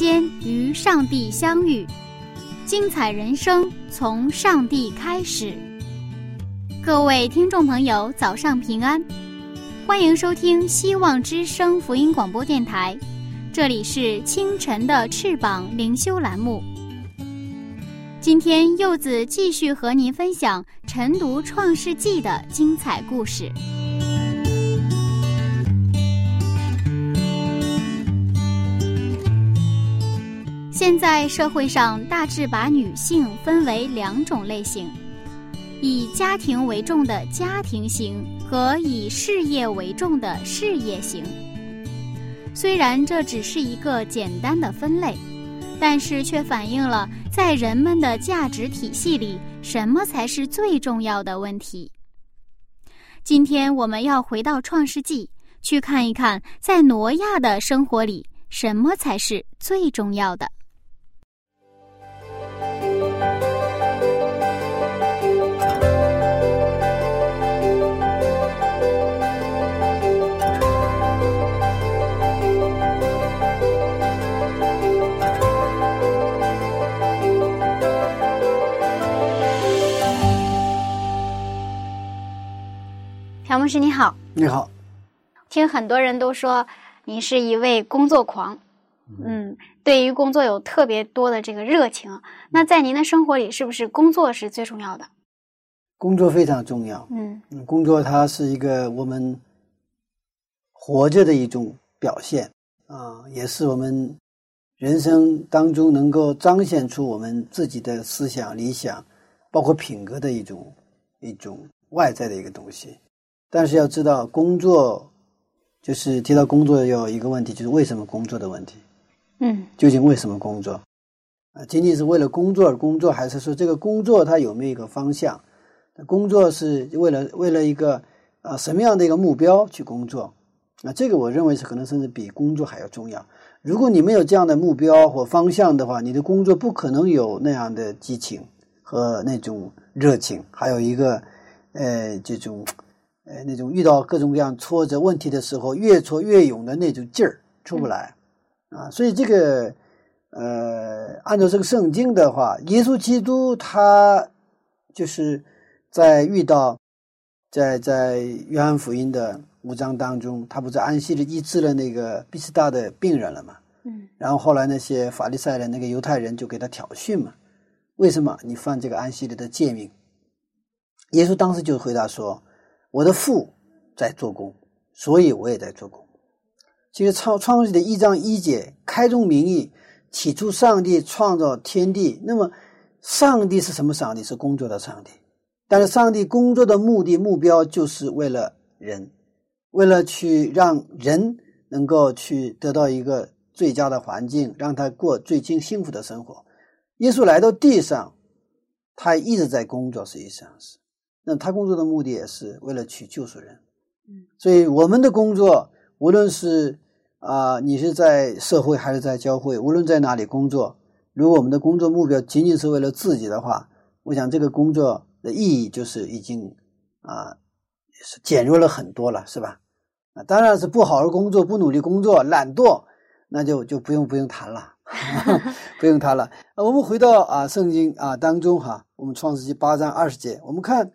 间与上帝相遇。精彩人生从上帝开始。各位听众朋友，早上平安，欢迎收听希望之声福音广播电台，这里是清晨的翅膀灵修栏目。今天柚子继续和您分享晨读创世纪的精彩故事。现在社会上大致把女性分为两种类型：以家庭为重的家庭型和以事业为重的事业型。虽然这只是一个简单的分类，但是却反映了在人们的价值体系里，什么才是最重要的问题。今天我们要回到创世纪，去看一看，在挪亚的生活里，什么才是最重要的。朴牧师你好，你好。听很多人都说你是一位工作狂，嗯，对于工作有特别多的这个热情。那在您的生活里，是不是工作是最重要的？工作非常重要，嗯，工作它是一个我们活着的一种表现啊，也是我们人生当中能够彰显出我们自己的思想、理想，包括品格的一种一种外在的一个东西。但是要知道，工作就是提到工作，有一个问题，就是为什么工作的问题。嗯，究竟为什么工作？啊，仅仅是为了工作而工作，还是说这个工作它有没有一个方向？工作是为了为了一个啊什么样的一个目标去工作？啊，这个我认为是可能甚至比工作还要重要。如果你没有这样的目标或方向的话，你的工作不可能有那样的激情和那种热情，还有一个呃这种。呃，那种遇到各种各样挫折问题的时候，越挫越勇的那种劲儿出不来啊！所以这个呃，按照这个圣经的话，耶稣基督他就是在遇到在在约翰福音的五章当中，他不是安息日医治了那个毕斯大的病人了嘛？嗯。然后后来那些法利赛人、那个犹太人就给他挑衅嘛？为什么你犯这个安息日的诫命？耶稣当时就回答说。我的父在做工，所以我也在做工。其实创创世的一章一节开宗明义，起初上帝创造天地。那么，上帝是什么上帝？是工作的上帝。但是，上帝工作的目的目标就是为了人，为了去让人能够去得到一个最佳的环境，让他过最幸幸福的生活。耶稣来到地上，他一直在工作，实际上是。那他工作的目的也是为了去救赎人，嗯，所以我们的工作，无论是啊，你是在社会还是在教会，无论在哪里工作，如果我们的工作目标仅仅是为了自己的话，我想这个工作的意义就是已经啊，是减弱了很多了，是吧？啊，当然是不好好工作、不努力工作、懒惰，那就就不用不用谈了，不用谈了。啊，我们回到啊圣经啊当中哈，我们创世纪八章二十节，我们看。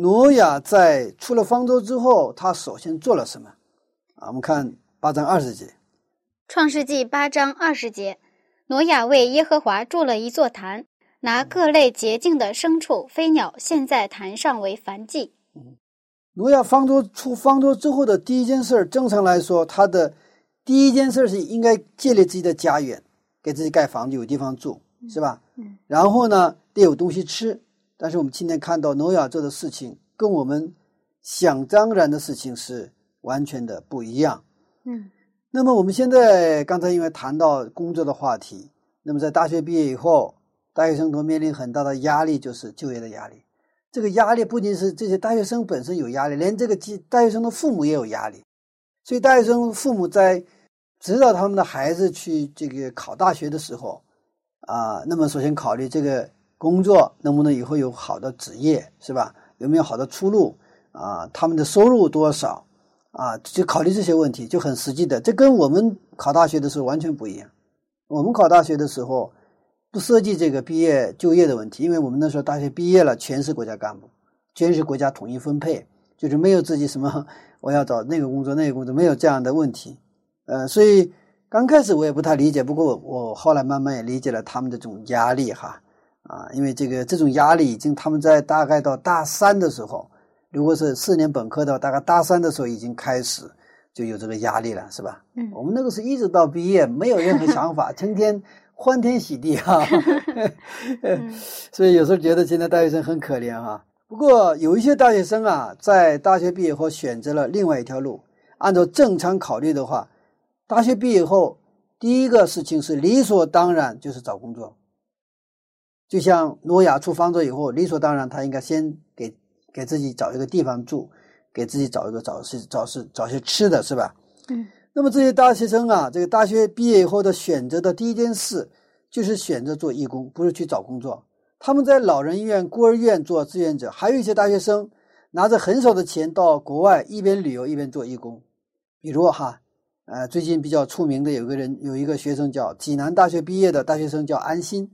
挪亚在出了方舟之后，他首先做了什么？啊，我们看八章二十节，《创世纪》八章二十节，挪亚为耶和华筑了一座坛，拿各类洁净的牲畜、飞鸟献在坛上为燔祭。嗯，挪亚方舟出方舟之后的第一件事，正常来说，他的第一件事是应该建立自己的家园，给自己盖房子，有地方住，是吧？嗯，然后呢，得有东西吃。但是我们今天看到挪亚做的事情，跟我们想当然的事情是完全的不一样。嗯，那么我们现在刚才因为谈到工作的话题，那么在大学毕业以后，大学生都面临很大的压力，就是就业的压力。这个压力不仅是这些大学生本身有压力，连这个大学生的父母也有压力。所以大学生父母在指导他们的孩子去这个考大学的时候，啊，那么首先考虑这个。工作能不能以后有好的职业，是吧？有没有好的出路啊？他们的收入多少啊？就考虑这些问题，就很实际的。这跟我们考大学的时候完全不一样。我们考大学的时候不涉及这个毕业就业的问题，因为我们那时候大学毕业了，全是国家干部，全是国家统一分配，就是没有自己什么 我要找那个工作那个工作，没有这样的问题。呃，所以刚开始我也不太理解，不过我后来慢慢也理解了他们的这种压力哈。啊，因为这个这种压力已经，他们在大概到大三的时候，如果是四年本科的，大概大三的时候已经开始就有这个压力了，是吧？嗯，我们那个是一直到毕业没有任何想法，成天欢天喜地哈。所以有时候觉得现在大学生很可怜哈。不过有一些大学生啊，在大学毕业后选择了另外一条路。按照正常考虑的话，大学毕业后第一个事情是理所当然就是找工作。就像诺亚出方舟以后，理所当然，他应该先给给自己找一个地方住，给自己找一个找是找是找些吃的，是吧？嗯。那么这些大学生啊，这个大学毕业以后的选择的第一件事，就是选择做义工，不是去找工作。他们在老人院、孤儿院做志愿者，还有一些大学生拿着很少的钱到国外一边旅游一边做义工。比如哈，呃，最近比较出名的有个人，有一个学生叫济南大学毕业的大学生叫安心。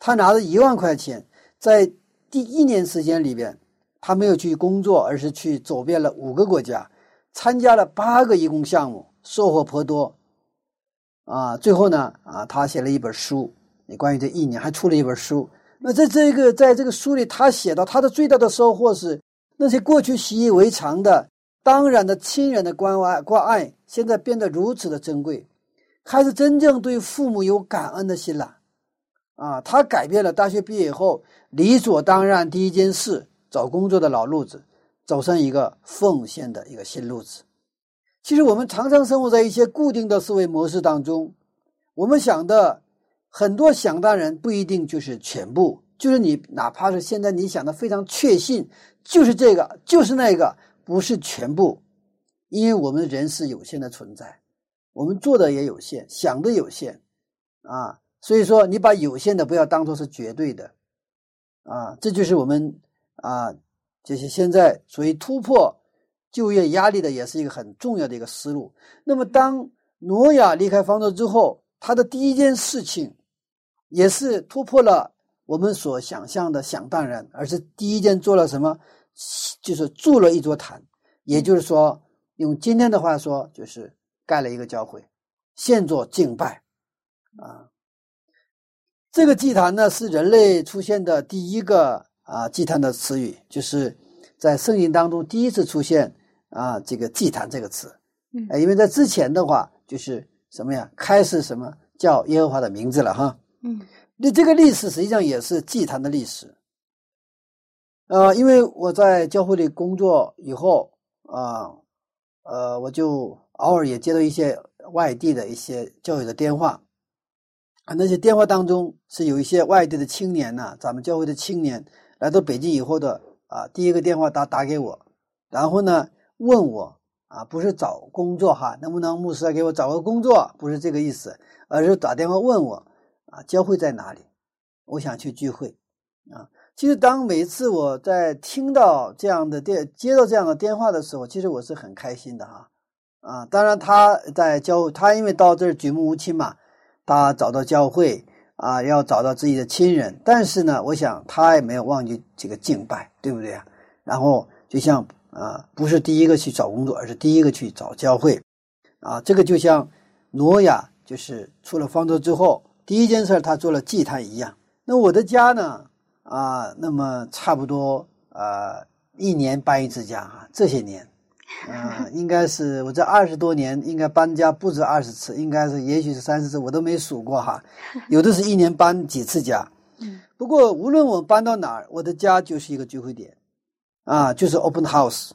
他拿着一万块钱，在第一年时间里边，他没有去工作，而是去走遍了五个国家，参加了八个义工项目，收获颇多。啊，最后呢，啊，他写了一本书，也关于这一年还出了一本书。那在这个在这个书里，他写到他的最大的收获是，那些过去习以为常的、当然的亲人的关爱关爱，现在变得如此的珍贵，开始真正对父母有感恩的心了。啊，他改变了大学毕业以后理所当然第一件事找工作的老路子，走上一个奉献的一个新路子。其实我们常常生活在一些固定的思维模式当中，我们想的很多想当然不一定就是全部，就是你哪怕是现在你想的非常确信，就是这个就是那个，不是全部，因为我们人是有限的存在，我们做的也有限，想的有限，啊。所以说，你把有限的不要当做是绝对的，啊，这就是我们啊，就是现在属于突破就业压力的，也是一个很重要的一个思路。那么，当挪亚离开方舟之后，他的第一件事情，也是突破了我们所想象的想当然，而是第一件做了什么？就是筑了一座坛，也就是说，用今天的话说，就是盖了一个教会，现做敬拜，啊。这个祭坛呢，是人类出现的第一个啊祭坛的词语，就是在圣经当中第一次出现啊这个祭坛这个词。嗯，因为在之前的话，就是什么呀，开始什么叫耶和华的名字了哈。嗯，那这个历史实际上也是祭坛的历史。呃，因为我在教会里工作以后啊，呃，我就偶尔也接到一些外地的一些教育的电话。那些电话当中是有一些外地的青年呐，咱们教会的青年来到北京以后的啊，第一个电话打打给我，然后呢问我啊，不是找工作哈，能不能牧师给我找个工作？不是这个意思，而是打电话问我啊，教会在哪里？我想去聚会啊。其实当每次我在听到这样的电接到这样的电话的时候，其实我是很开心的哈啊。当然他在教他因为到这儿举目无亲嘛。他找到教会啊，要找到自己的亲人，但是呢，我想他也没有忘记这个敬拜，对不对啊？然后就像啊，不是第一个去找工作，而是第一个去找教会，啊，这个就像挪亚就是出了方舟之后，第一件事他做了祭坛一样。那我的家呢？啊，那么差不多啊，一年搬一次家啊，这些年。啊，应该是我这二十多年应该搬家不止二十次，应该是也许是三十次，我都没数过哈。有的是一年搬几次家，嗯，不过无论我搬到哪儿，我的家就是一个聚会点，啊，就是 open house，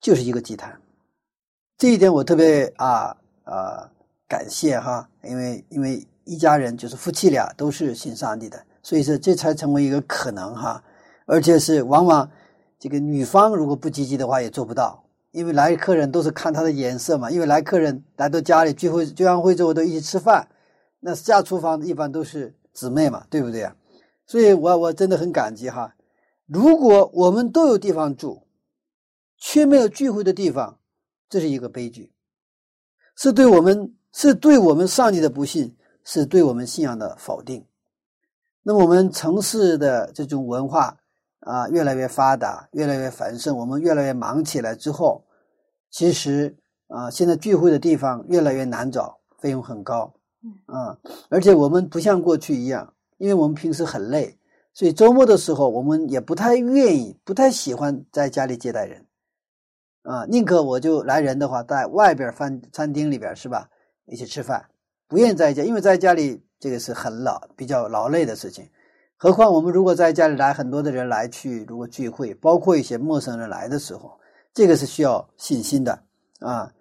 就是一个祭坛。这一点我特别啊啊感谢哈，因为因为一家人就是夫妻俩都是信上帝的，所以说这才成为一个可能哈，而且是往往这个女方如果不积极的话也做不到，因为来客人都是看他的颜色嘛，因为来客人来到家里聚会聚完会之后都一起吃饭，那下厨房一般都是姊妹嘛，对不对啊？所以我我真的很感激哈，如果我们都有地方住，却没有聚会的地方。这是一个悲剧，是对我们是对我们上帝的不信，是对我们信仰的否定。那么我们城市的这种文化啊，越来越发达，越来越繁盛，我们越来越忙起来之后，其实啊，现在聚会的地方越来越难找，费用很高，啊，而且我们不像过去一样，因为我们平时很累，所以周末的时候我们也不太愿意，不太喜欢在家里接待人。啊，宁可我就来人的话，在外边饭餐厅里边是吧？一起吃饭，不愿意在家，因为在家里这个是很老比较劳累的事情。何况我们如果在家里来很多的人来去，如果聚会，包括一些陌生人来的时候，这个是需要信心的啊。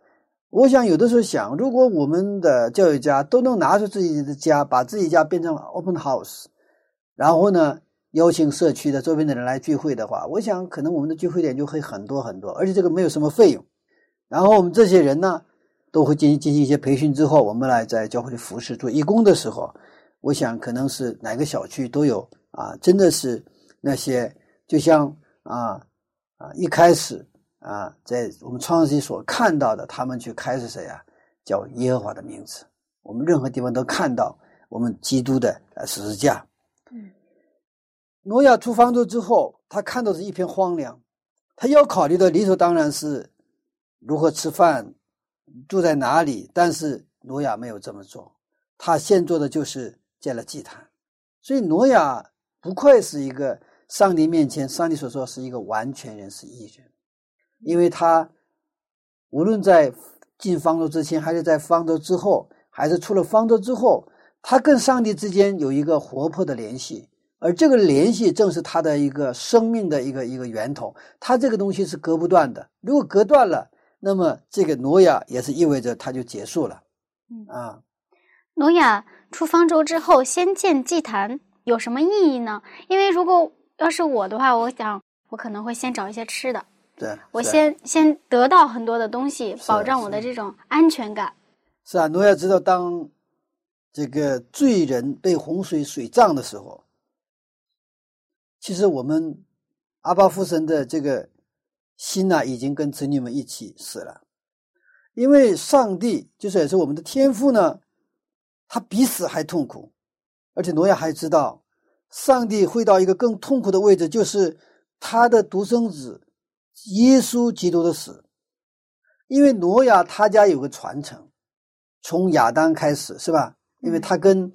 我想有的时候想，如果我们的教育家都能拿出自己的家，把自己家变成 open house，然后呢？邀请社区的周边的人来聚会的话，我想可能我们的聚会点就会很多很多，而且这个没有什么费用。然后我们这些人呢，都会进行进行一些培训之后，我们来在教会里服侍做义工的时候，我想可能是哪个小区都有啊，真的是那些就像啊啊一开始啊在我们创世纪所看到的，他们去开始谁啊叫耶和华的名字，我们任何地方都看到我们基督的十字架。嗯诺亚出方舟之后，他看到是一片荒凉，他要考虑的理所当然是如何吃饭、住在哪里。但是诺亚没有这么做，他现做的就是建了祭坛。所以挪亚不愧是一个上帝面前，上帝所说是一个完全人，是义人，因为他无论在进方舟之前，还是在方舟之后，还是出了方舟之后，他跟上帝之间有一个活泼的联系。而这个联系正是他的一个生命的一个一个源头，他这个东西是隔不断的。如果隔断了，那么这个挪亚也是意味着他就结束了。嗯啊，挪亚出方舟之后先建祭坛有什么意义呢？因为如果要是我的话，我想我可能会先找一些吃的，对我先先得到很多的东西，保障我的这种安全感。是啊，挪亚知道当这个罪人被洪水水葬的时候。其实我们阿巴夫神的这个心呐，已经跟子女们一起死了，因为上帝就是也是我们的天父呢，他比死还痛苦，而且挪亚还知道，上帝会到一个更痛苦的位置，就是他的独生子耶稣基督的死，因为挪亚他家有个传承，从亚当开始是吧？因为他跟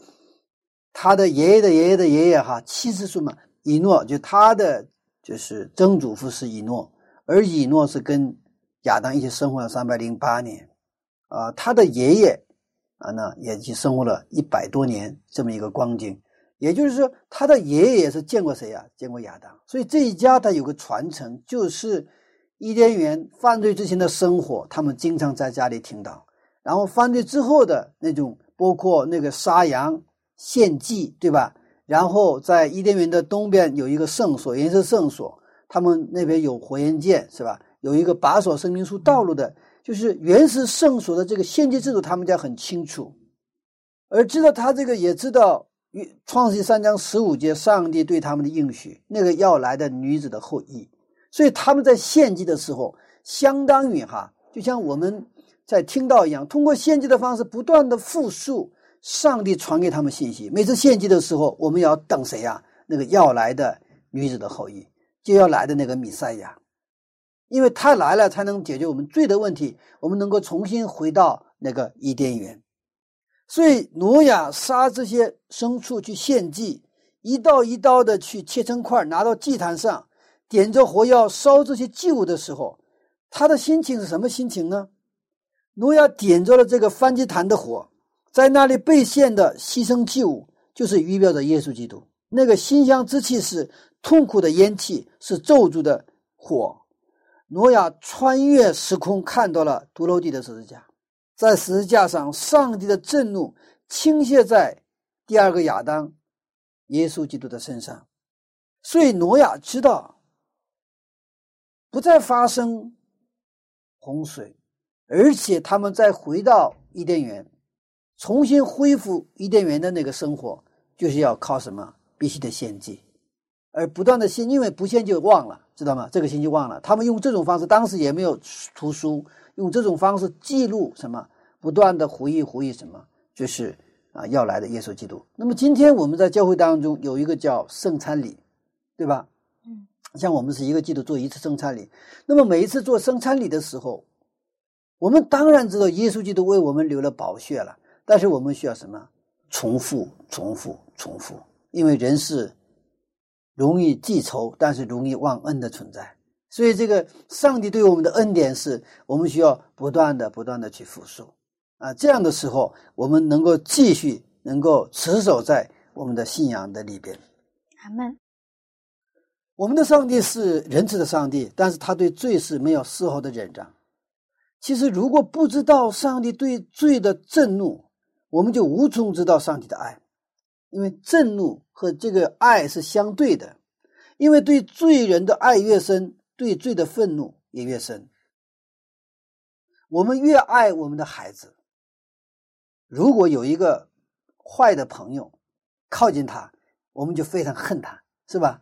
他的爷爷的爷爷的爷爷哈七十岁嘛。以诺就他的就是曾祖父是以诺，而以诺是跟亚当一起生活了三百零八年，啊，他的爷爷啊，那也去生活了一百多年这么一个光景，也就是说，他的爷爷也是见过谁呀？见过亚当，所以这一家他有个传承，就是伊甸园犯罪之前的生活，他们经常在家里听到，然后犯罪之后的那种，包括那个杀羊献祭，对吧？然后在伊甸园的东边有一个圣所，颜色圣所，他们那边有火焰剑，是吧？有一个把守生命树道路的，就是原始圣所的这个献祭制度，他们家很清楚。而知道他这个也知道，创世三章十五节，上帝对他们的应许，那个要来的女子的后裔，所以他们在献祭的时候，相当于哈，就像我们在听到一样，通过献祭的方式不断的复述。上帝传给他们信息，每次献祭的时候，我们要等谁呀？那个要来的女子的后裔，就要来的那个弥赛亚，因为他来了，才能解决我们罪的问题，我们能够重新回到那个伊甸园。所以，挪亚杀这些牲畜去献祭，一刀一刀的去切成块，拿到祭坛上，点着火要烧这些祭物的时候，他的心情是什么心情呢？挪亚点着了这个燔祭坛的火。在那里被献的牺牲祭物，就是预表着耶稣基督。那个馨香之气是痛苦的烟气，是咒诅的火。挪亚穿越时空，看到了独楼地的十字架，在十字架上，上帝的震怒倾泻在第二个亚当耶稣基督的身上，所以挪亚知道不再发生洪水，而且他们再回到伊甸园，重新恢复伊甸园的那个生活，就是要靠什么？必须得献祭，而不断的信，因为不信就忘了。知道吗？这个信就忘了，他们用这种方式，当时也没有图书，用这种方式记录什么，不断的回忆回忆什么，就是啊要来的耶稣基督。那么今天我们在教会当中有一个叫圣餐礼，对吧？嗯，像我们是一个季度做一次圣餐礼，那么每一次做圣餐礼的时候，我们当然知道耶稣基督为我们流了宝血了，但是我们需要什么？重复，重复，重复，因为人是。容易记仇，但是容易忘恩的存在。所以，这个上帝对我们的恩典是我们需要不断的、不断的去复述啊。这样的时候，我们能够继续能够持守在我们的信仰的里边。阿门。我们的上帝是仁慈的上帝，但是他对罪是没有丝毫的忍让。其实，如果不知道上帝对罪的震怒，我们就无从知道上帝的爱。因为震怒和这个爱是相对的，因为对罪人的爱越深，对罪的愤怒也越深。我们越爱我们的孩子，如果有一个坏的朋友靠近他，我们就非常恨他，是吧？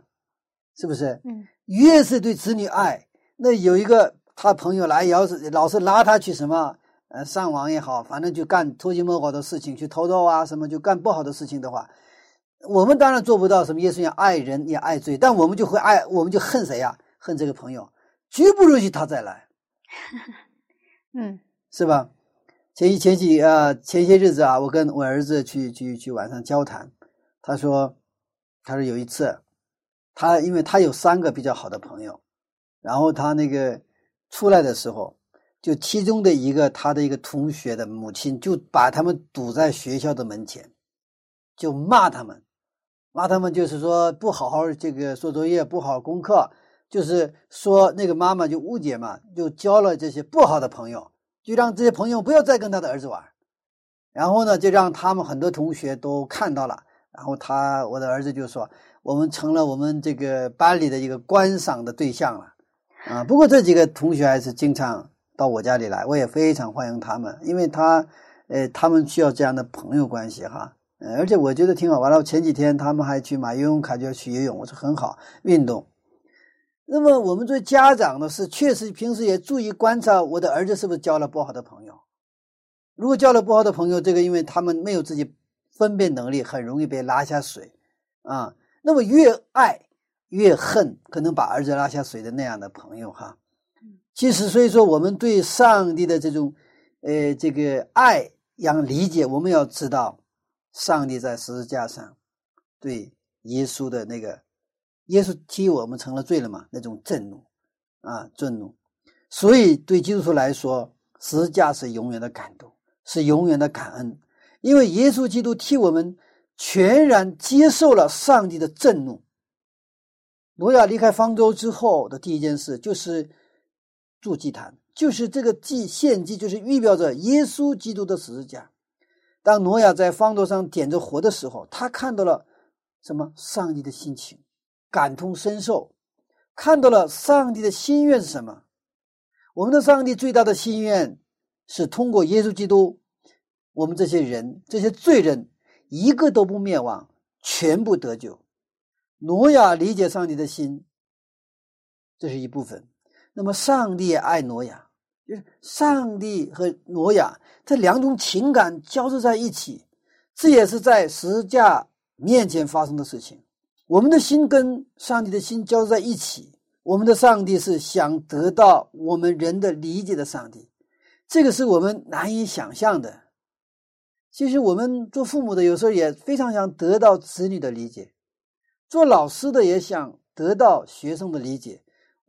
是不是？嗯。越是对子女爱，那有一个他朋友来，要是老是拉他去什么，呃，上网也好，反正就干偷鸡摸狗的事情，去偷盗啊，什么就干不好的事情的话。我们当然做不到什么耶稣一样爱人也爱罪，但我们就会爱，我们就恨谁呀？恨这个朋友，绝不允许他再来。嗯，是吧？前前几啊，前些日子啊，我跟我儿子去去去晚上交谈，他说，他说有一次，他因为他有三个比较好的朋友，然后他那个出来的时候，就其中的一个他的一个同学的母亲就把他们堵在学校的门前，就骂他们。骂他们就是说不好好这个做作业，不好好功课，就是说那个妈妈就误解嘛，就交了这些不好的朋友，就让这些朋友不要再跟他的儿子玩，然后呢，就让他们很多同学都看到了，然后他我的儿子就说我们成了我们这个班里的一个观赏的对象了，啊，不过这几个同学还是经常到我家里来，我也非常欢迎他们，因为他，呃，他们需要这样的朋友关系哈。而且我觉得挺好。完了，前几天他们还去买游泳卡，就要去游泳。我说很好，运动。那么我们作为家长呢，是确实平时也注意观察我的儿子是不是交了不好的朋友。如果交了不好的朋友，这个因为他们没有自己分辨能力，很容易被拉下水啊。那么越爱越恨，可能把儿子拉下水的那样的朋友哈。其实，所以说我们对上帝的这种呃这个爱要理解，我们要知道。上帝在十字架上对耶稣的那个，耶稣替我们成了罪了嘛？那种震怒啊，震怒。所以对基督徒来说，十字架是永远的感动，是永远的感恩，因为耶稣基督替我们全然接受了上帝的震怒。挪亚离开方舟之后的第一件事就是筑祭坛，就是这个祭献祭，就是预表着耶稣基督的十字架。当挪亚在方舟上点着火的时候，他看到了什么？上帝的心情，感同身受，看到了上帝的心愿是什么？我们的上帝最大的心愿是通过耶稣基督，我们这些人、这些罪人一个都不灭亡，全部得救。挪亚理解上帝的心，这是一部分。那么，上帝爱挪亚。就是上帝和挪亚这两种情感交织在一起，这也是在十字架面前发生的事情。我们的心跟上帝的心交织在一起，我们的上帝是想得到我们人的理解的上帝，这个是我们难以想象的。其实我们做父母的有时候也非常想得到子女的理解，做老师的也想得到学生的理解。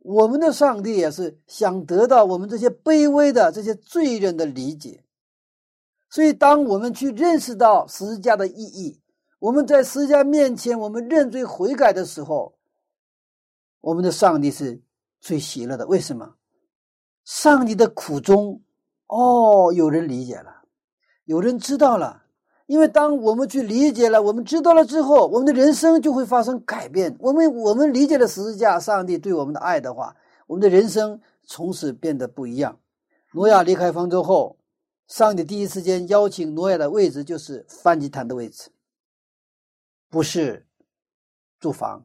我们的上帝也是想得到我们这些卑微的这些罪人的理解，所以当我们去认识到十字架的意义，我们在十字架面前，我们认罪悔改的时候，我们的上帝是最喜乐的。为什么？上帝的苦衷，哦，有人理解了，有人知道了。因为当我们去理解了，我们知道了之后，我们的人生就会发生改变。我们我们理解了十字架，上帝对我们的爱的话，我们的人生从此变得不一样。挪亚离开方舟后，上帝第一时间邀请挪亚的位置就是梵祭坛的位置。不是住房，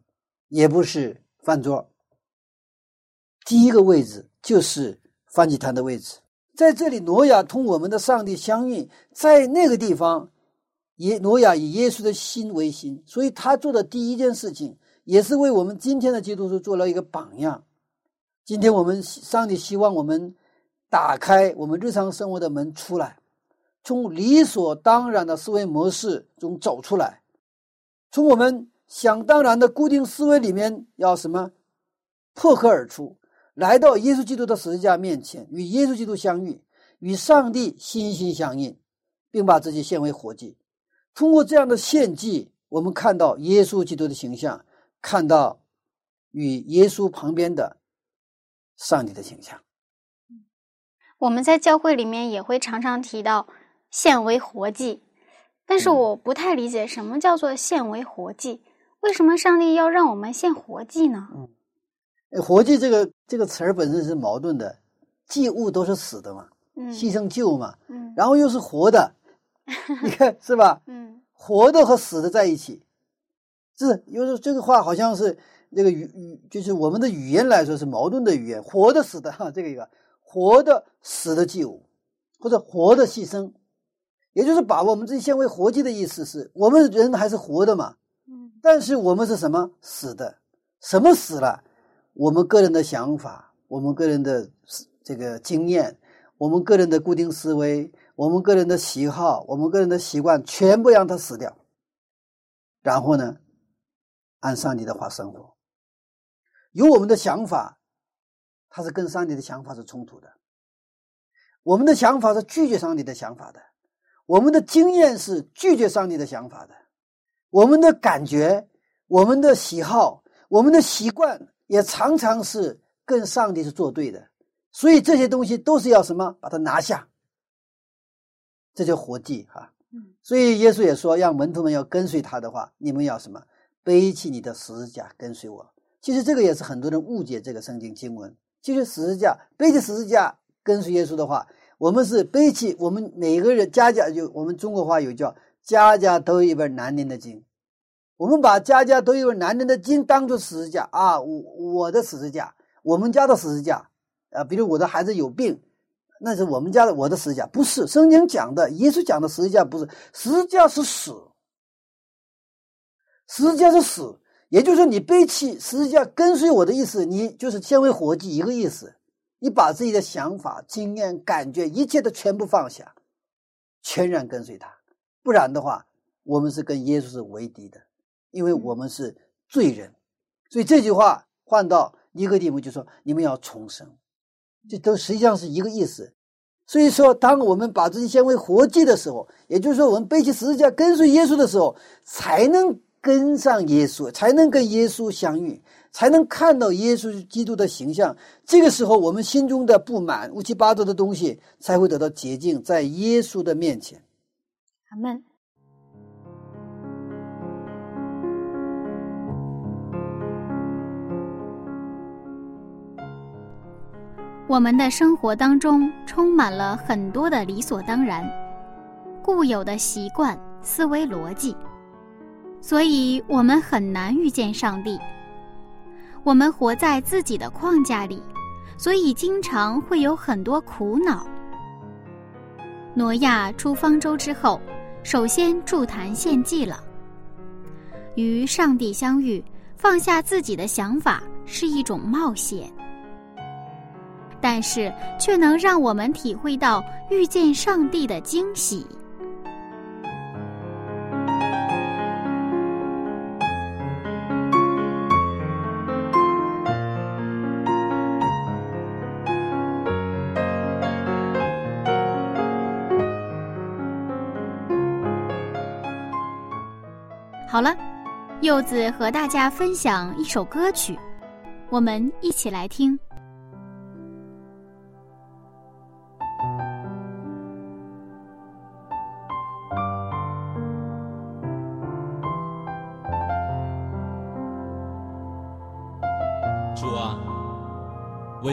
也不是饭桌。第一个位置就是梵祭坛的位置，在这里，挪亚同我们的上帝相遇，在那个地方，耶挪亚以耶稣的心为心，所以他做的第一件事情，也是为我们今天的基督徒做了一个榜样。今天我们上帝希望我们打开我们日常生活的门出来，从理所当然的思维模式中走出来。从我们想当然的固定思维里面，要什么破壳而出，来到耶稣基督的十字架面前，与耶稣基督相遇，与上帝心心相印，并把自己献为活祭。通过这样的献祭，我们看到耶稣基督的形象，看到与耶稣旁边的上帝的形象。我们在教会里面也会常常提到献为活祭。但是我不太理解什么叫做献为活祭？为什么上帝要让我们献活祭呢？嗯，活祭这个这个词儿本身是矛盾的，祭物都是死的嘛，牺牲旧嘛，嗯，然后又是活的，你 看是吧？嗯，活的和死的在一起，是，有时候这个话好像是那个语语，就是我们的语言来说是矛盾的语言，活的死的哈，这个一个活的死的祭物，或者活的牺牲。也就是把我们自己先为活祭的意思是我们人还是活的嘛，嗯，但是我们是什么死的？什么死了？我们个人的想法，我们个人的这个经验，我们个人的固定思维，我们个人的喜好，我们个人的习惯，全部让它死掉。然后呢，按上帝的话生活。有我们的想法，它是跟上帝的想法是冲突的。我们的想法是拒绝上帝的想法的。我们的经验是拒绝上帝的想法的，我们的感觉、我们的喜好、我们的习惯也常常是跟上帝是作对的，所以这些东西都是要什么？把它拿下，这叫活祭哈。所以耶稣也说，让门徒们要跟随他的话，你们要什么？背起你的十字架跟随我。其实这个也是很多人误解这个圣经经文。其实十字架背起十字架跟随耶稣的话。我们是背起我们每个人家家就我们中国话有叫家家都有一本难念的经，我们把家家都有一本难念的经当做十字架啊，我我的十字架，我们家的十字架啊，比如我的孩子有病，那是我们家的我的十字架，不是圣经讲的，耶稣讲的十字架不是，十字架是死，十字架是死，也就是说你背弃十字架跟随我的意思，你就是先为活祭一个意思。你把自己的想法、经验、感觉，一切都全部放下，全然跟随他。不然的话，我们是跟耶稣是为敌的，因为我们是罪人。所以这句话换到尼哥底母就说：“你们要重生。”这都实际上是一个意思。所以说，当我们把这些纤维活祭的时候，也就是说，我们背起十字架跟随耶稣的时候，才能跟上耶稣，才能跟耶稣相遇。才能看到耶稣基督的形象。这个时候，我们心中的不满、乌七八糟的东西才会得到洁净，在耶稣的面前。阿门。我们的生活当中充满了很多的理所当然、固有的习惯、思维逻辑，所以我们很难遇见上帝。我们活在自己的框架里，所以经常会有很多苦恼。挪亚出方舟之后，首先筑坛献祭了。与上帝相遇，放下自己的想法是一种冒险，但是却能让我们体会到遇见上帝的惊喜。好了，柚子和大家分享一首歌曲，我们一起来听。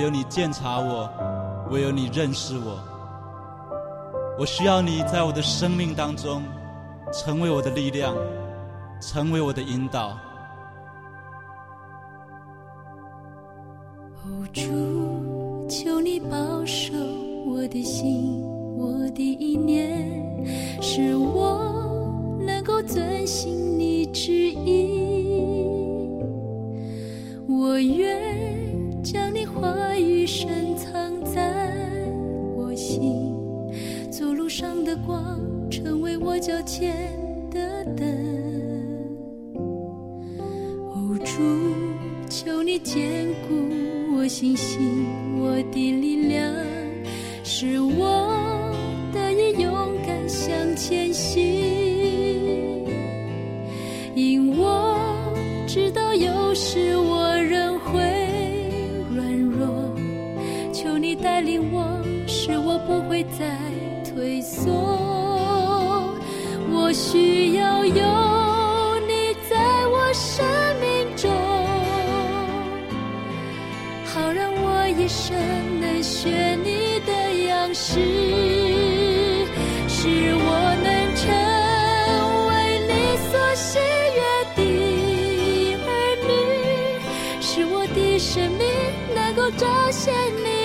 有你鉴察我，唯有你认识我。我需要你在我的生命当中，成为我的力量，成为我的引导。主，消遣的灯。哦，主，求你坚固我信心，我的力量，使我过这些年。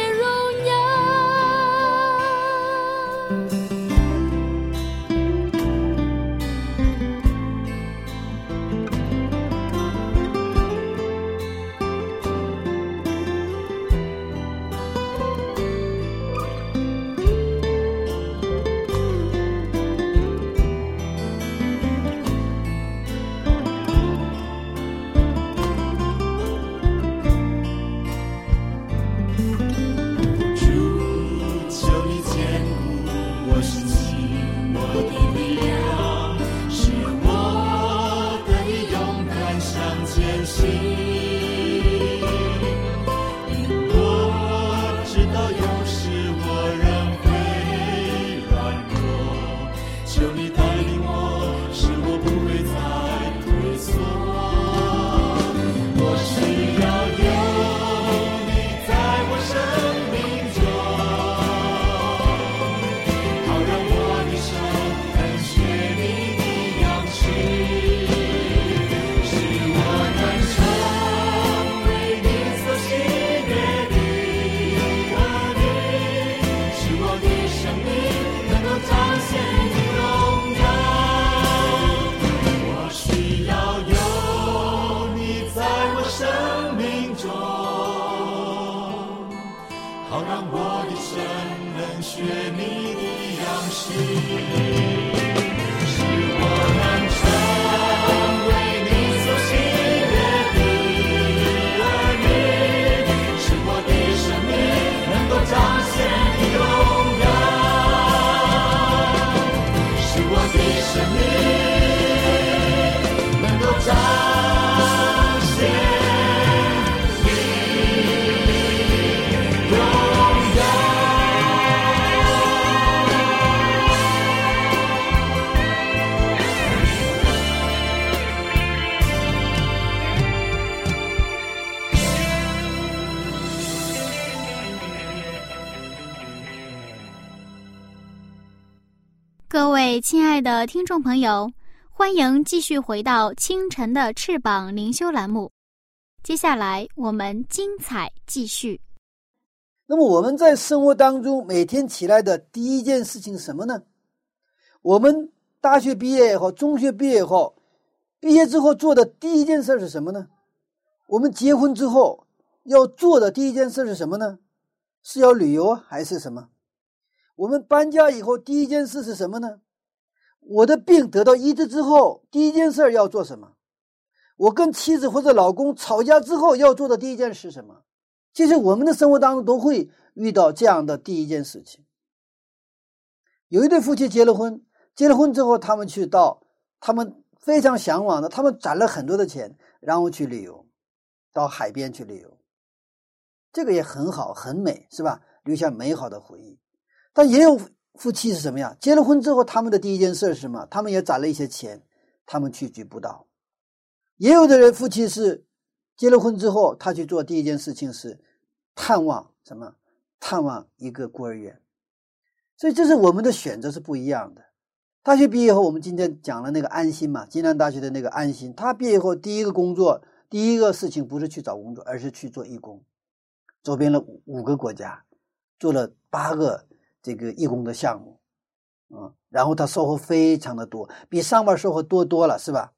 亲爱的听众朋友，欢迎继续回到《清晨的翅膀》灵修栏目。接下来我们精彩继续。那么我们在生活当中每天起来的第一件事情是什么呢？我们大学毕业以后，中学毕业以后，毕业之后做的第一件事是什么呢？我们结婚之后要做的第一件事是什么呢？是要旅游还是什么？我们搬家以后，第一件事是什么呢？我的病得到医治之后，第一件事要做什么？我跟妻子或者老公吵架之后要做的第一件事是什么？其实我们的生活当中都会遇到这样的第一件事情。有一对夫妻结了婚，结了婚之后，他们去到他们非常向往的，他们攒了很多的钱，然后去旅游，到海边去旅游，这个也很好，很美，是吧？留下美好的回忆。但也有夫妻是什么呀？结了婚之后，他们的第一件事是什么？他们也攒了一些钱，他们去举布道。也有的人夫妻是结了婚之后，他去做第一件事情是探望什么？探望一个孤儿院。所以这是我们的选择是不一样的。大学毕业后，我们今天讲了那个安心嘛，暨南大学的那个安心，他毕业后第一个工作，第一个事情不是去找工作，而是去做义工，走遍了五个国家，做了八个这个义工的项目，啊，然后他收获非常的多，比上班收获多多了，是吧？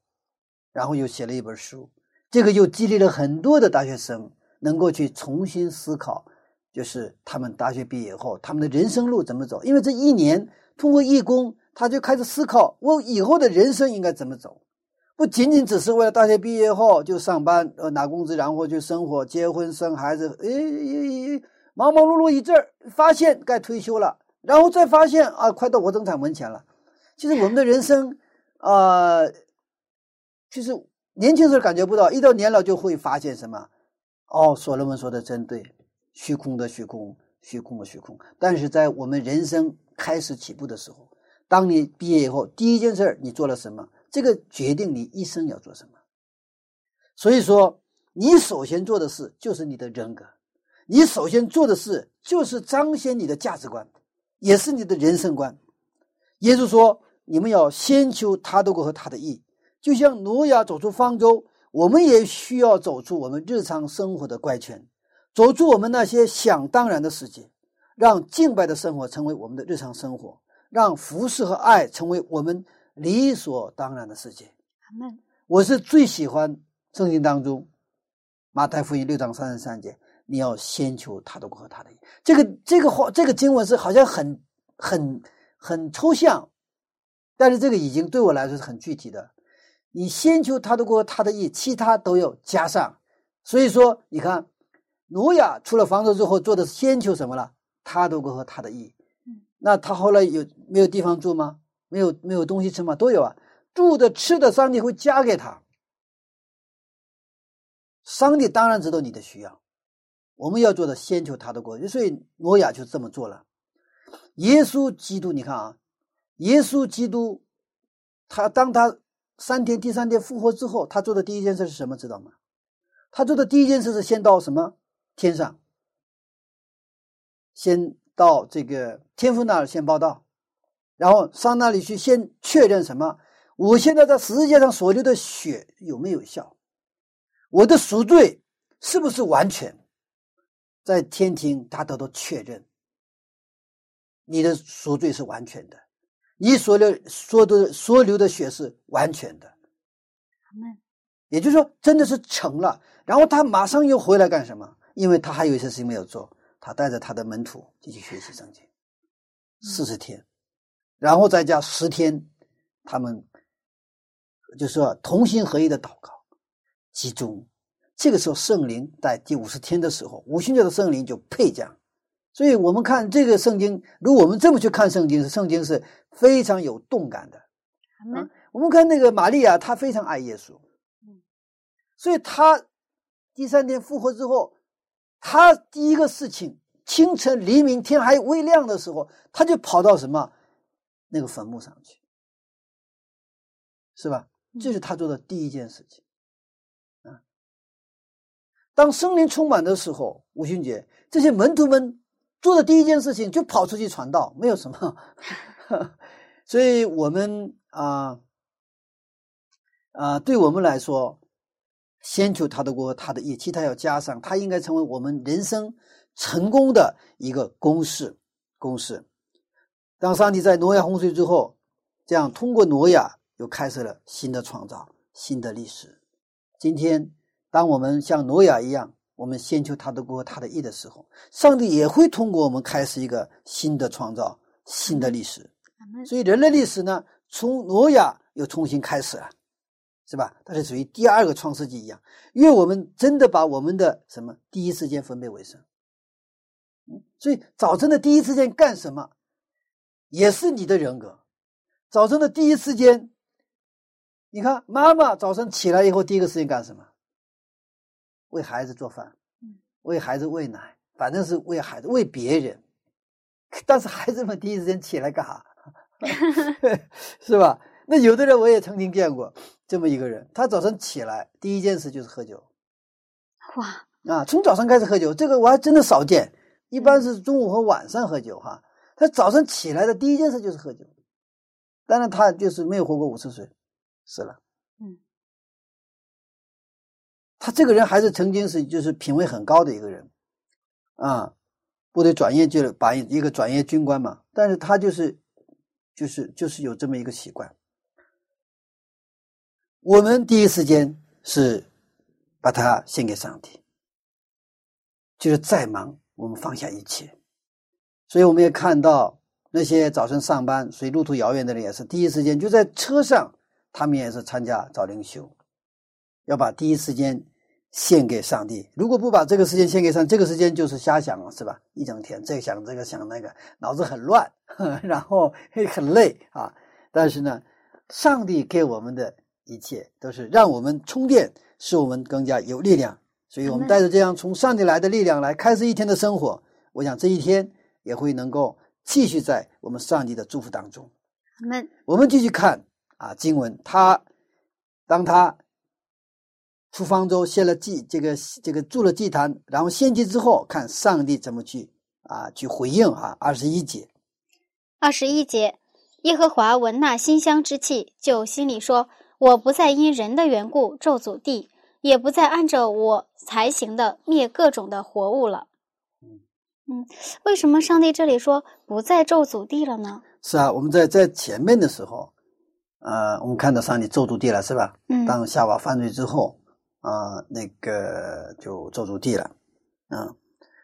然后又写了一本书，这个又激励了很多的大学生能够去重新思考，就是他们大学毕业后他们的人生路怎么走，因为这一年通过义工。他就开始思考，我以后的人生应该怎么走，不仅仅只是为了大学毕业后就上班呃拿工资，然后就生活、结婚、生孩子，诶，忙忙碌碌一阵儿，发现该退休了，然后再发现啊，快到我登产门前了。其实我们的人生啊，其实年轻时候感觉不到，一到年老就会发现什么？哦，所罗门说的真对，虚空的虚空，虚空的虚空。但是在我们人生开始起步的时候。当你毕业以后，第一件事你做了什么？这个决定你一生要做什么。所以说，你首先做的事就是你的人格，你首先做的事就是彰显你的价值观，也是你的人生观。耶稣说：“你们要先求他的国和他的义。”就像挪亚走出方舟，我们也需要走出我们日常生活的怪圈，走出我们那些想当然的世界，让敬拜的生活成为我们的日常生活。让服饰和爱成为我们理所当然的世界。阿门。我是最喜欢圣经当中马太福音六章三十三节，你要先求他的国和他的义。这个这个话，这个经文是好像很很很抽象，但是这个已经对我来说是很具体的。你先求他的国和他的义，其他都要加上。所以说，你看，挪亚出了房子之后做的先求什么了？他的国和他的义。那他后来有没有地方住吗？没有，没有东西吃吗？都有啊，住的、吃的，上帝会加给他。上帝当然知道你的需要，我们要做的先求他的国。所以挪亚就这么做了。耶稣基督，你看啊，耶稣基督，他当他三天、第三天复活之后，他做的第一件事是什么？知道吗？他做的第一件事是先到什么天上，先。到这个天父那儿先报道，然后上那里去先确认什么？我现在在十字架上所流的血有没有效？我的赎罪是不是完全？在天庭他得到确认，你的赎罪是完全的，你所流所的所流的血是完全的。也就是说，真的是成了。然后他马上又回来干什么？因为他还有一些事情没有做。他带着他的门徒继续学习圣经，四十天，然后再加十天，他们就说同心合一的祷告，集中。这个时候，圣灵在第五十天的时候，五旬节的圣灵就配降。所以我们看这个圣经，如果我们这么去看圣经，圣经是非常有动感的。我们看那个玛利亚，她非常爱耶稣，所以她第三天复活之后。他第一个事情，清晨黎明天还未亮的时候，他就跑到什么那个坟墓上去，是吧？这是他做的第一件事情。当森林充满的时候，吴勋杰这些门徒们做的第一件事情就跑出去传道，没有什么。所以我们啊啊，对我们来说。先求他的国，他的义，其他要加上。他应该成为我们人生成功的一个公式。公式。当上帝在挪亚洪水之后，这样通过挪亚又开始了新的创造、新的历史。今天，当我们像挪亚一样，我们先求他的国、他的义的时候，上帝也会通过我们开始一个新的创造、新的历史。所以，人类历史呢，从挪亚又重新开始了。是吧？它是属于第二个创世纪一样，因为我们真的把我们的什么第一时间分别为圣，嗯，所以早晨的第一时间干什么，也是你的人格。早晨的第一时间你看，妈妈早晨起来以后第一个事情干什么？为孩子做饭，为孩子喂奶，反正是为孩子为别人。但是孩子们第一时间起来干啥？是吧？那有的人我也曾经见过这么一个人，他早晨起来第一件事就是喝酒。哇啊，从早上开始喝酒，这个我还真的少见。一般是中午和晚上喝酒哈。他早上起来的第一件事就是喝酒。当然，他就是没有活过五十岁，死了。他这个人还是曾经是就是品位很高的一个人，啊，部队转业就把一个转业军官嘛。但是他就是就是就是有这么一个习惯。我们第一时间是把它献给上帝，就是再忙我们放下一切。所以我们也看到。那些早晨上班所以路途遥远的人也是第一时间就在车上，他们也是参加早灵修，要把第一时间献给上帝。如果不把这个时间献给上，这个时间就是瞎想了，是吧？一整天这想这个想那个，脑子很乱，然后 很累啊。但是呢，上帝给我们的一切都是让我们充电，使我们更加有力量。所以我们带着这样从上帝来的力量来开始一天的生活，我想这一天也会能够。继续在我们上帝的祝福当中，我们我们继续看啊经文，他当他出方舟献了祭，这个这个筑了祭坛，然后献祭之后，看上帝怎么去啊去回应啊。二十一节，二十一节，耶和华闻那馨香之气，就心里说：“我不再因人的缘故咒诅地，也不再按照我才行的灭各种的活物了。”嗯，为什么上帝这里说不再咒诅地了呢？是啊，我们在在前面的时候，呃，我们看到上帝咒诅地了，是吧？嗯。当夏娃犯罪之后，啊，那个就咒诅地了，啊。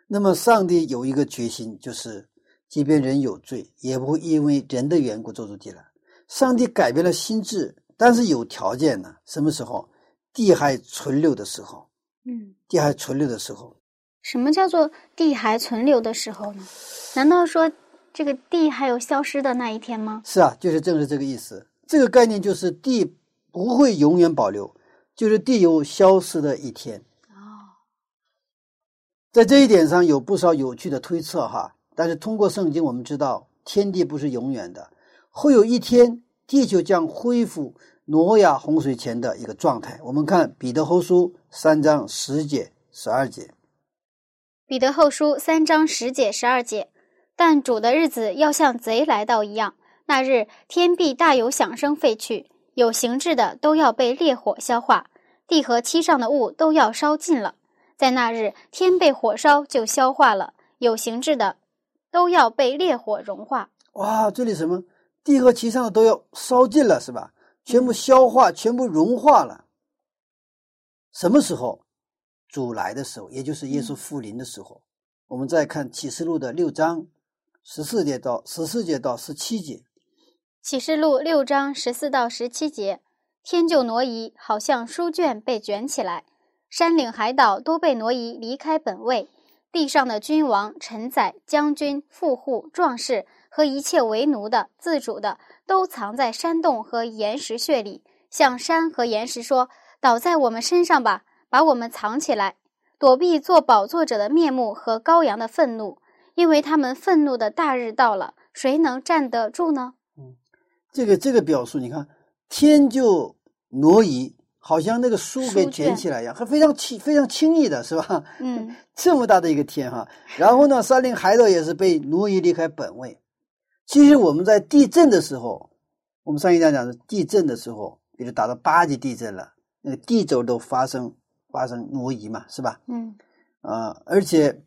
那么上帝有一个决心，就是即便人有罪，也不会因为人的缘故咒诅地了。上帝改变了心智，但是有条件呢。什么时候？地还存留的时候。嗯。地还存留的时候。什么叫做地还存留的时候呢？难道说这个地还有消失的那一天吗？是啊，就是正是这个意思。这个概念就是地不会永远保留，就是地有消失的一天。哦，在这一点上有不少有趣的推测哈。但是通过圣经我们知道，天地不是永远的，会有一天地球将恢复挪亚洪水前的一个状态。我们看彼得后书三章十节、十二节。彼得后书三章十节十二节，但主的日子要像贼来到一样。那日天必大有响声废去，有形质的都要被烈火消化，地和其上的物都要烧尽了。在那日天被火烧就消化了，有形质的都要被烈火融化。哇，这里什么地和其上的都要烧尽了是吧？全部消化，全部融化了。什么时候？主来的时候，也就是耶稣复临的时候，我们再看启示录的六章十四节到十四节到十七节。启示录六章十四到十七节，天就挪移，好像书卷被卷起来，山岭海岛都被挪移离开本位，地上的君王、臣宰、将军、富户、壮士和一切为奴的、自主的，都藏在山洞和岩石穴里，向山和岩石说：“倒在我们身上吧。”把我们藏起来，躲避做宝座者的面目和羔羊的愤怒，因为他们愤怒的大日到了，谁能站得住呢？嗯，这个这个表述，你看天就挪移，好像那个书给卷起来一样，还非常轻，非常轻易的是吧？嗯，这么大的一个天哈，然后呢，山林海岛也是被挪移离开本位。其实我们在地震的时候，我们上一讲讲的地震的时候，比如达到八级地震了，那个地轴都发生。发生挪移嘛，是吧？嗯，啊，而且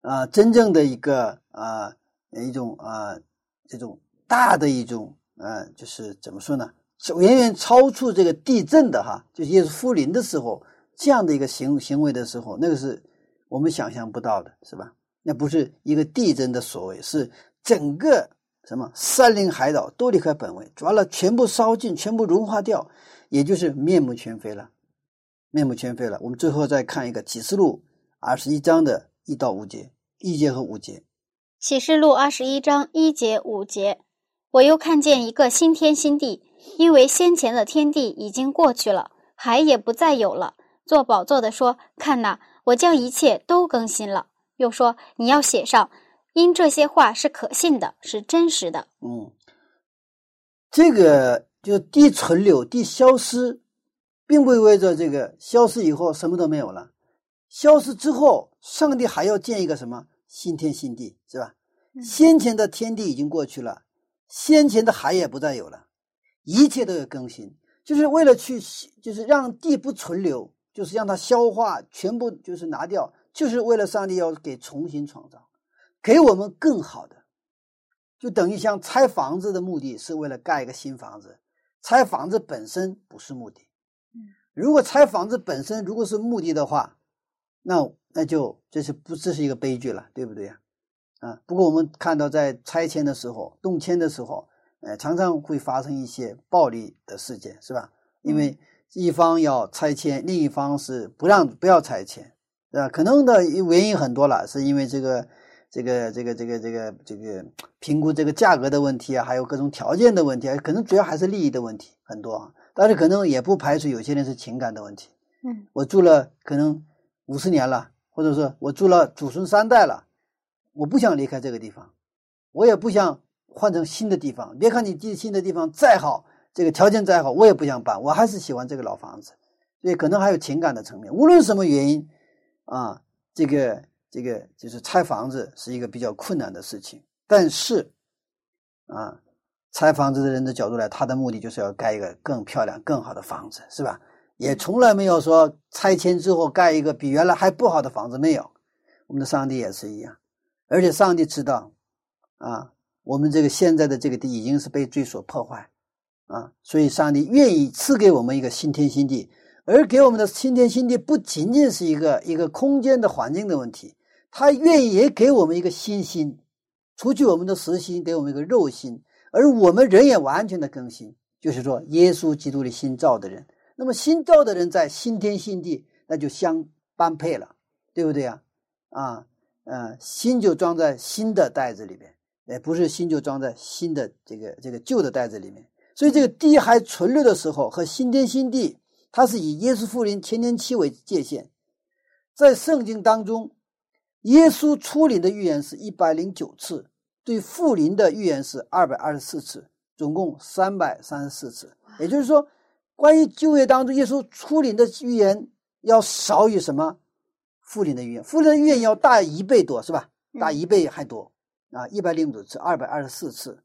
啊，真正的一个啊，一种啊，这种大的一种啊，就是怎么说呢？远远超出这个地震的哈，就是耶稣复临的时候这样的一个行行为的时候，那个是我们想象不到的，是吧？那不是一个地震的所谓，是整个什么山林海岛都离开本位，完了全部烧尽，全部融化掉。也就是面目全非了，面目全非了。我们最后再看一个启示录二十一章的一到五节，一节和五节。启示录二十一章一节五节，我又看见一个新天新地，因为先前的天地已经过去了，海也不再有了。做宝座的说：“看哪，我将一切都更新了。”又说：“你要写上，因这些话是可信的，是真实的。”嗯，这个就地存留、地消失，并不意味着这个消失以后什么都没有了。消失之后，上帝还要建一个什么新天新地，是吧？先前的天地已经过去了，先前的海也不再有了，一切都有更新，就是为了去，就是让地不存留，就是让它消化，全部就是拿掉，就是为了上帝要给重新创造，给我们更好的，就等于像拆房子的目的是为了盖一个新房子，拆房子本身不是目的。嗯，如果拆房子本身如果是目的的话，那那就这是不这是一个悲剧了，对不对呀？啊，不过我们看到在拆迁的时候、动迁的时候，呃，常常会发生一些暴力的事件，是吧？因为一方要拆迁，另一方是不让不要拆迁，对吧？可能的原因很多了，是因为这个、这个、这个、这个、这个、这个评估这个价格的问题啊，还有各种条件的问题啊，可能主要还是利益的问题很多啊。但是可能也不排除有些人是情感的问题。嗯，我住了可能五十年了，或者说我住了祖孙三代了。我不想离开这个地方，我也不想换成新的地方。别看你这新的地方再好，这个条件再好，我也不想搬，我还是喜欢这个老房子。所以可能还有情感的层面。无论什么原因，啊，这个这个就是拆房子是一个比较困难的事情。但是，啊，拆房子的人的角度来，他的目的就是要盖一个更漂亮、更好的房子，是吧？也从来没有说拆迁之后盖一个比原来还不好的房子，没有。我们的上帝也是一样。而且上帝知道，啊，我们这个现在的这个地已经是被罪所破坏，啊，所以上帝愿意赐给我们一个新天新地，而给我们的新天新地不仅仅是一个一个空间的环境的问题，他愿意也给我们一个新心，除去我们的实心，给我们一个肉心，而我们人也完全的更新，就是说耶稣基督的新造的人，那么新造的人在新天新地，那就相般配了，对不对呀？啊。嗯，新就装在新的袋子里面，哎，不是新就装在新的这个这个旧的袋子里面。所以这个地还存留的时候和新天新地，它是以耶稣复临千年期为界限。在圣经当中，耶稣出临的预言是一百零九次，对复临的预言是二百二十四次，总共三百三十四次。也就是说，关于旧业当中耶稣出临的预言要少于什么？复临的预言，复临的预言要大一倍多，是吧？大一倍还多啊！一百零五次，二百二十四次。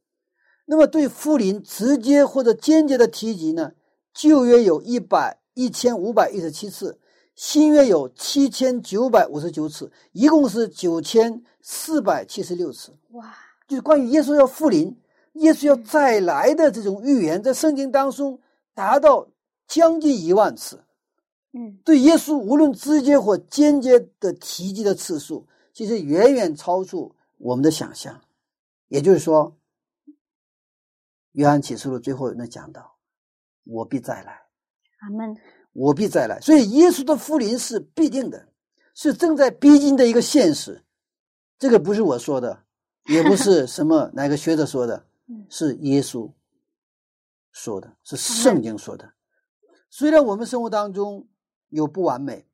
那么对复临直接或者间接的提及呢？旧约有一百一千五百一十七次，新约有七千九百五十九次，一共是九千四百七十六次。哇！就是关于耶稣要复临、耶稣要再来的这种预言，在圣经当中达到将近一万次。嗯，对耶稣无论直接或间接的提及的次数，其实远远超出我们的想象。也就是说，《约翰启示录》最后那讲到：“我必再来。”阿门。我必再来。所以，耶稣的复临是必定的，是正在逼近的一个现实。这个不是我说的，也不是什么哪个学者说的，是耶稣说的，是圣经说的。虽然我们生活当中，有不完美，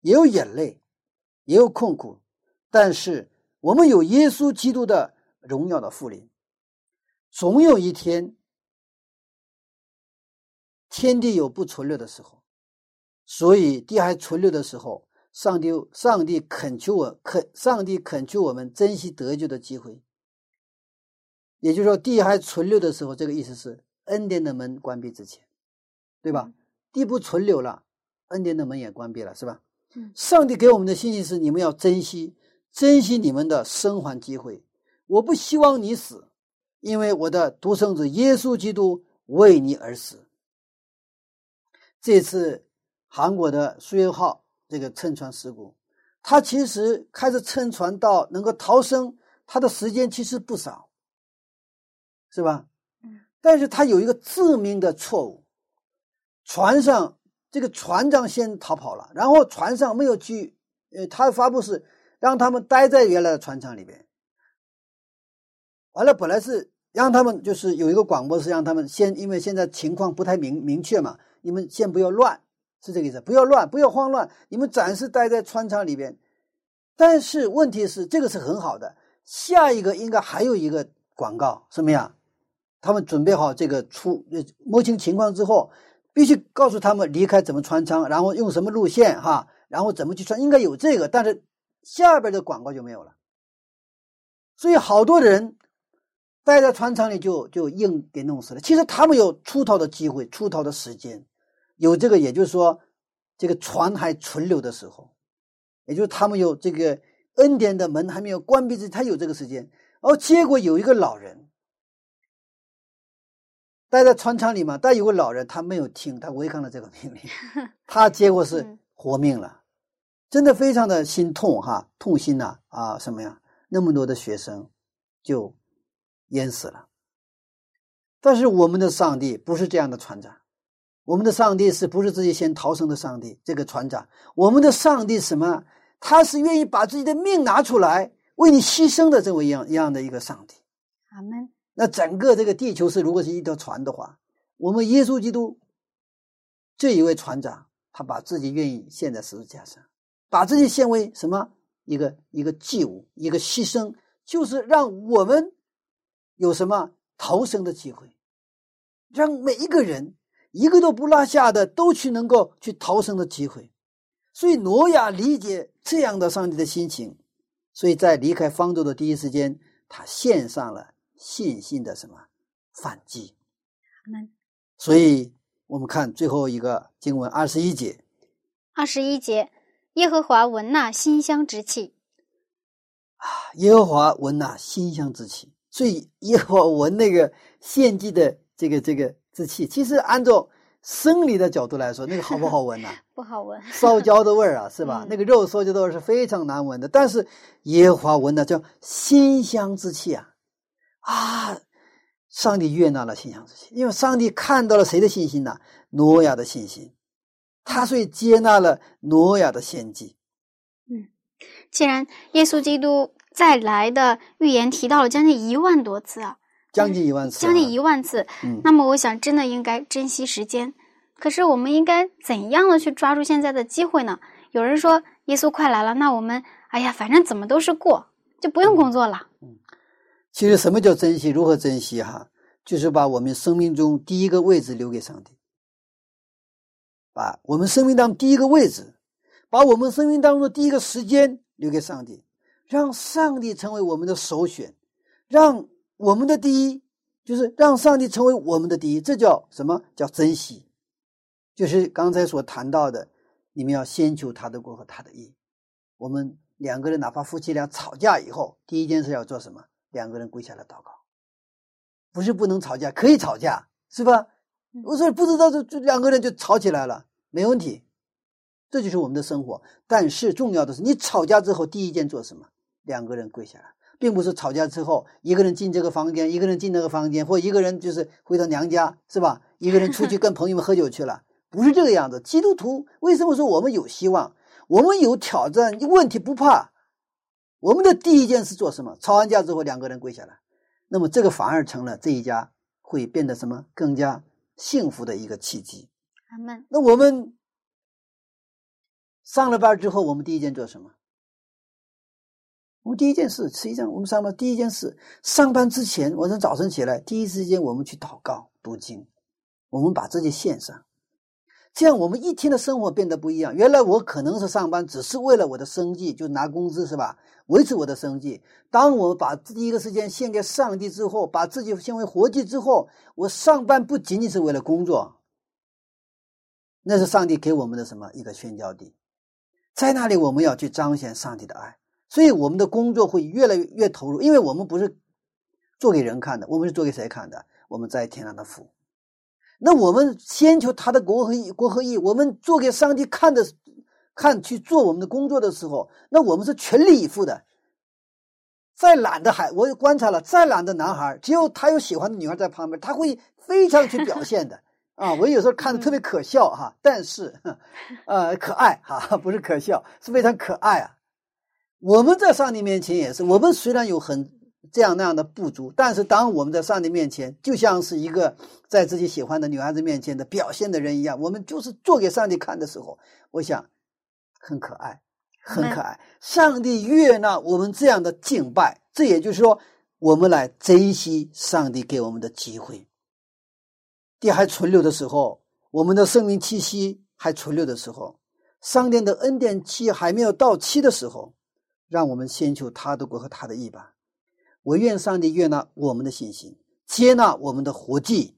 也有眼泪，也有痛苦，但是我们有耶稣基督的荣耀的复临。总有一天，天地有不存留的时候，所以地还存留的时候，上帝上帝恳求我恳上帝恳求我们珍惜得救的机会。也就是说，地还存留的时候，这个意思是恩典的门关闭之前，对吧？地不存留了。恩典的门也关闭了，是吧？嗯，上帝给我们的信息是：你们要珍惜，珍惜你们的生还机会。我不希望你死，因为我的独生子耶稣基督为你而死。这次韩国的苏月号这个乘船事故，他其实开始乘船到能够逃生，他的时间其实不少，是吧？但是他有一个致命的错误，船上。这个船长先逃跑了，然后船上没有去，呃，他的发布是让他们待在原来的船舱里边。完了，本来是让他们就是有一个广播是让他们先，因为现在情况不太明明确嘛，你们先不要乱，是这个意思，不要乱，不要慌乱，你们暂时待在船舱里边。但是问题是，这个是很好的，下一个应该还有一个广告，什么呀？他们准备好这个出摸清情况之后，必须告诉他们离开怎么穿舱，然后用什么路线哈，然后怎么去穿，应该有这个，但是下边的广告就没有了。所以好多人。待在船舱里就就硬给弄死了。其实他们有出逃的机会，出逃的时间，有这个，也就是说，这个船还存留的时候，也就是他们有这个恩典的门还没有关闭之，他有这个时间。而结果有一个老人待在船舱里嘛，但有个老人他没有听，他违抗了这个命令，他结果是活命了，真的非常的心痛哈，痛心呐啊什么呀？那么多的学生就。淹死了，但是我们的上帝不是这样的船长，我们的上帝是不是自己先逃生的上帝？这个船长，我们的上帝什么？他是愿意把自己的命拿出来为你牺牲的这么一样一样的一个上帝。阿门。那整个这个地球是如果是一条船的话，我们耶稣基督这一位船长，他把自己愿意献在十字架上，把自己献为什么？一个一个祭物，一个牺牲，就是让我们。有什么逃生的机会？让每一个人一个都不落下的都去能够去逃生的机会。所以挪亚理解这样的上帝的心情，所以在离开方舟的第一时间，他献上了信心的什么反击？所以我们看最后一个经文二十一节。二十一节，耶和华闻那馨香之气。啊，耶和华闻那馨香之气。所以耶和华闻那个献祭的这个这个之气，其实按照生理的角度来说，那个好不好闻呢？不好闻，烧焦的味儿啊，是吧？那个肉烧焦的味儿是非常难闻的。但是耶和华闻的叫馨香之气啊啊！上帝悦纳了信仰之心，因为上帝看到了谁的信心呢？挪亚的信心，他所以接纳了挪亚的献祭。嗯，既然耶稣基督。再来的预言提到了将近一万多次啊，将近一万次，将近一万次。嗯，那么我想真的应该珍惜时间。可是我们应该怎样的去抓住现在的机会呢？有人说耶稣快来了，那我们哎呀，反正怎么都是过，就不用工作了。其实什么叫珍惜？如何珍惜？哈，就是把我们生命中第一个位置留给上帝，把我们生命当中第一个位置，把我们生命当中的第一个时间留给上帝。让上帝成为我们的首选，让我们的第一，就是让上帝成为我们的第一，这叫什么叫珍惜？就是刚才所谈到的，你们要先求他的国和他的义。我们两个人哪怕夫妻俩吵架以后，第一件事要做什么？两个人跪下来祷告。不是不能吵架，可以吵架，是吧？我说不知道，就就两个人就吵起来了，没问题。这就是我们的生活。但是重要的是，你吵架之后第一件做什么？两个人跪下来，并不是吵架之后一个人进这个房间，一个人进那个房间，或一个人就是回到娘家，是吧？一个人出去跟朋友们喝酒去了，不是这个样子。基督徒为什么说我们有希望？我们有挑战，问题不怕。我们的第一件事做什么？吵完架之后两个人跪下来，那么这个反而成了这一家会变得什么更加幸福的一个契机。阿门。那我们上了班之后，我们第一件做什么？我们第一件事，实际上我们上班第一件事，上班之前，我从早晨起来，第一时间我们去祷告、读经，我们把自己献上，这样我们一天的生活变得不一样。原来我可能是上班只是为了我的生计，就拿工资是吧？维持我的生计。当我把第一个时间献给上帝之后，把自己献为活祭之后，我上班不仅仅是为了工作，那是上帝给我们的什么一个宣教地，在那里我们要去彰显上帝的爱。所以我们的工作会越来越投入，因为我们不是做给人看的，我们是做给谁看的？我们在天上的父。那我们先求他的国和义，国和义。我们做给上帝看的，看去做我们的工作的时候，那我们是全力以赴的。再懒的孩，我观察了，再懒的男孩，只有他有喜欢的女孩在旁边，他会非常去表现的。啊，我有时候看的特别可笑哈，但是，呃，可爱哈，不是可笑，是非常可爱啊。我们在上帝面前也是，我们虽然有很这样那样的不足。但是当我们在上帝面前，就像是一个在自己喜欢的女孩子面前的表现的人一样，我们就是做给上帝看的时候，我想很可爱，很可爱。上帝悦纳我们这样的敬拜，这也就是说，我们来珍惜上帝给我们的机会。地还存留的时候，我们的生命气息还存留的时候，上帝的恩典期还没有到期的时候，让我们先求他的国和他的义吧。我愿上帝悦纳我们的信心，接纳我们的活祭，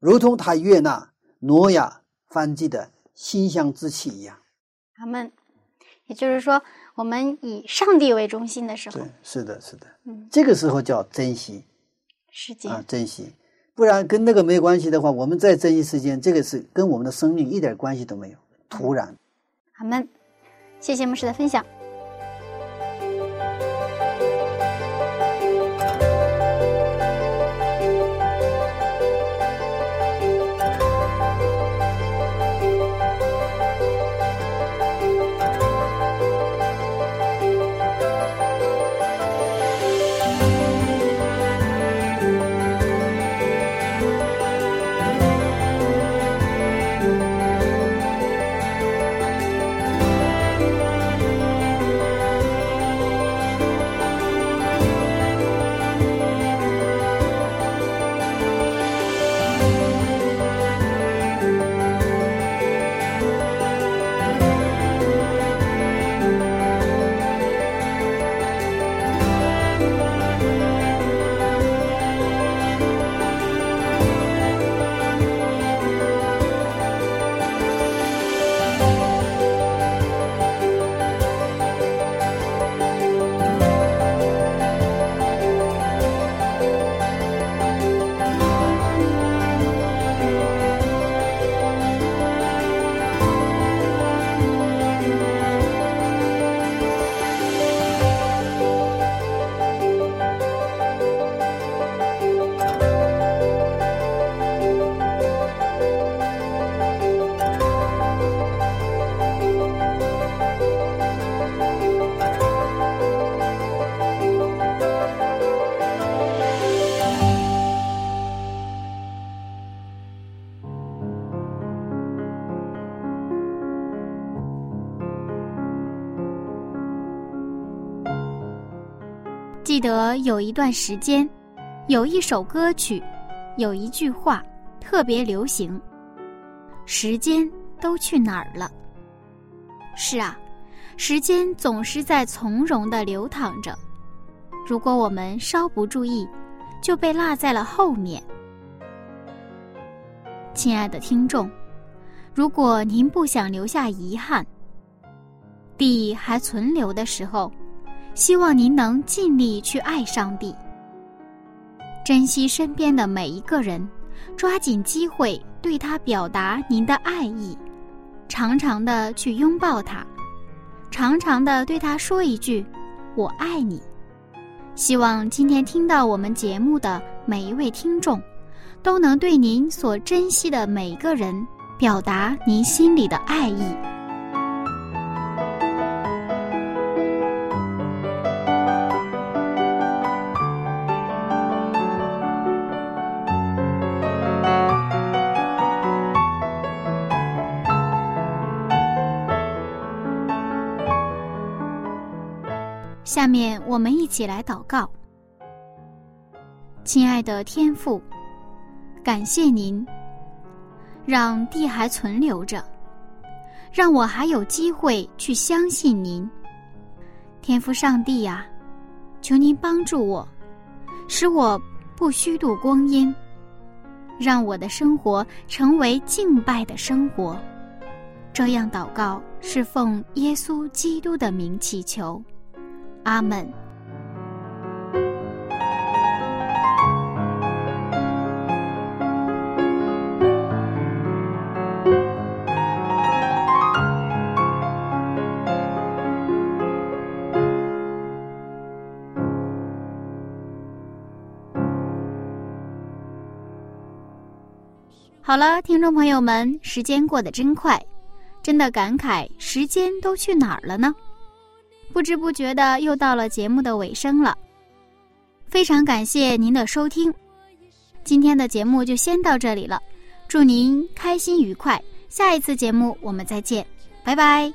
如同他悦纳挪亚翻祭的馨香之气一样。阿门。也就是说，我们以上帝为中心的时候对，，是的，是的，嗯，这个时候叫珍惜时间、啊，珍惜。不然跟那个没关系的话，我们再珍惜时间，这个是跟我们的生命一点关系都没有，突然。阿门。谢谢牧师的分享。有一段时间，有一首歌曲，有一句话特别流行：“时间都去哪儿了？”是啊，时间总是在从容的流淌着，如果我们稍不注意，就被落在了后面。亲爱的听众，如果您不想留下遗憾，地还存留的时候。希望您能尽力去爱上帝，珍惜身边的每一个人，抓紧机会对他表达您的爱意，常常的去拥抱他，常常的对他说一句“我爱你”。希望今天听到我们节目的每一位听众，都能对您所珍惜的每一个人表达您心里的爱意。下面我们一起来祷告，亲爱的天父，感谢您让地还存留着，让我还有机会去相信您。天父上帝呀、求您帮助我，使我不虚度光阴，让我的生活成为敬拜的生活。这样祷告是奉耶稣基督的名祈求。阿门。好了，听众朋友们，时间过得真快，真的感慨时间都去哪儿了呢？不知不觉的又到了节目的尾声了，非常感谢您的收听，今天的节目就先到这里了，祝您开心愉快，下一次节目我们再见，拜拜。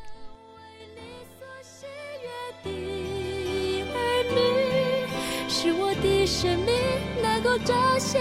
是我的生命能够彰显。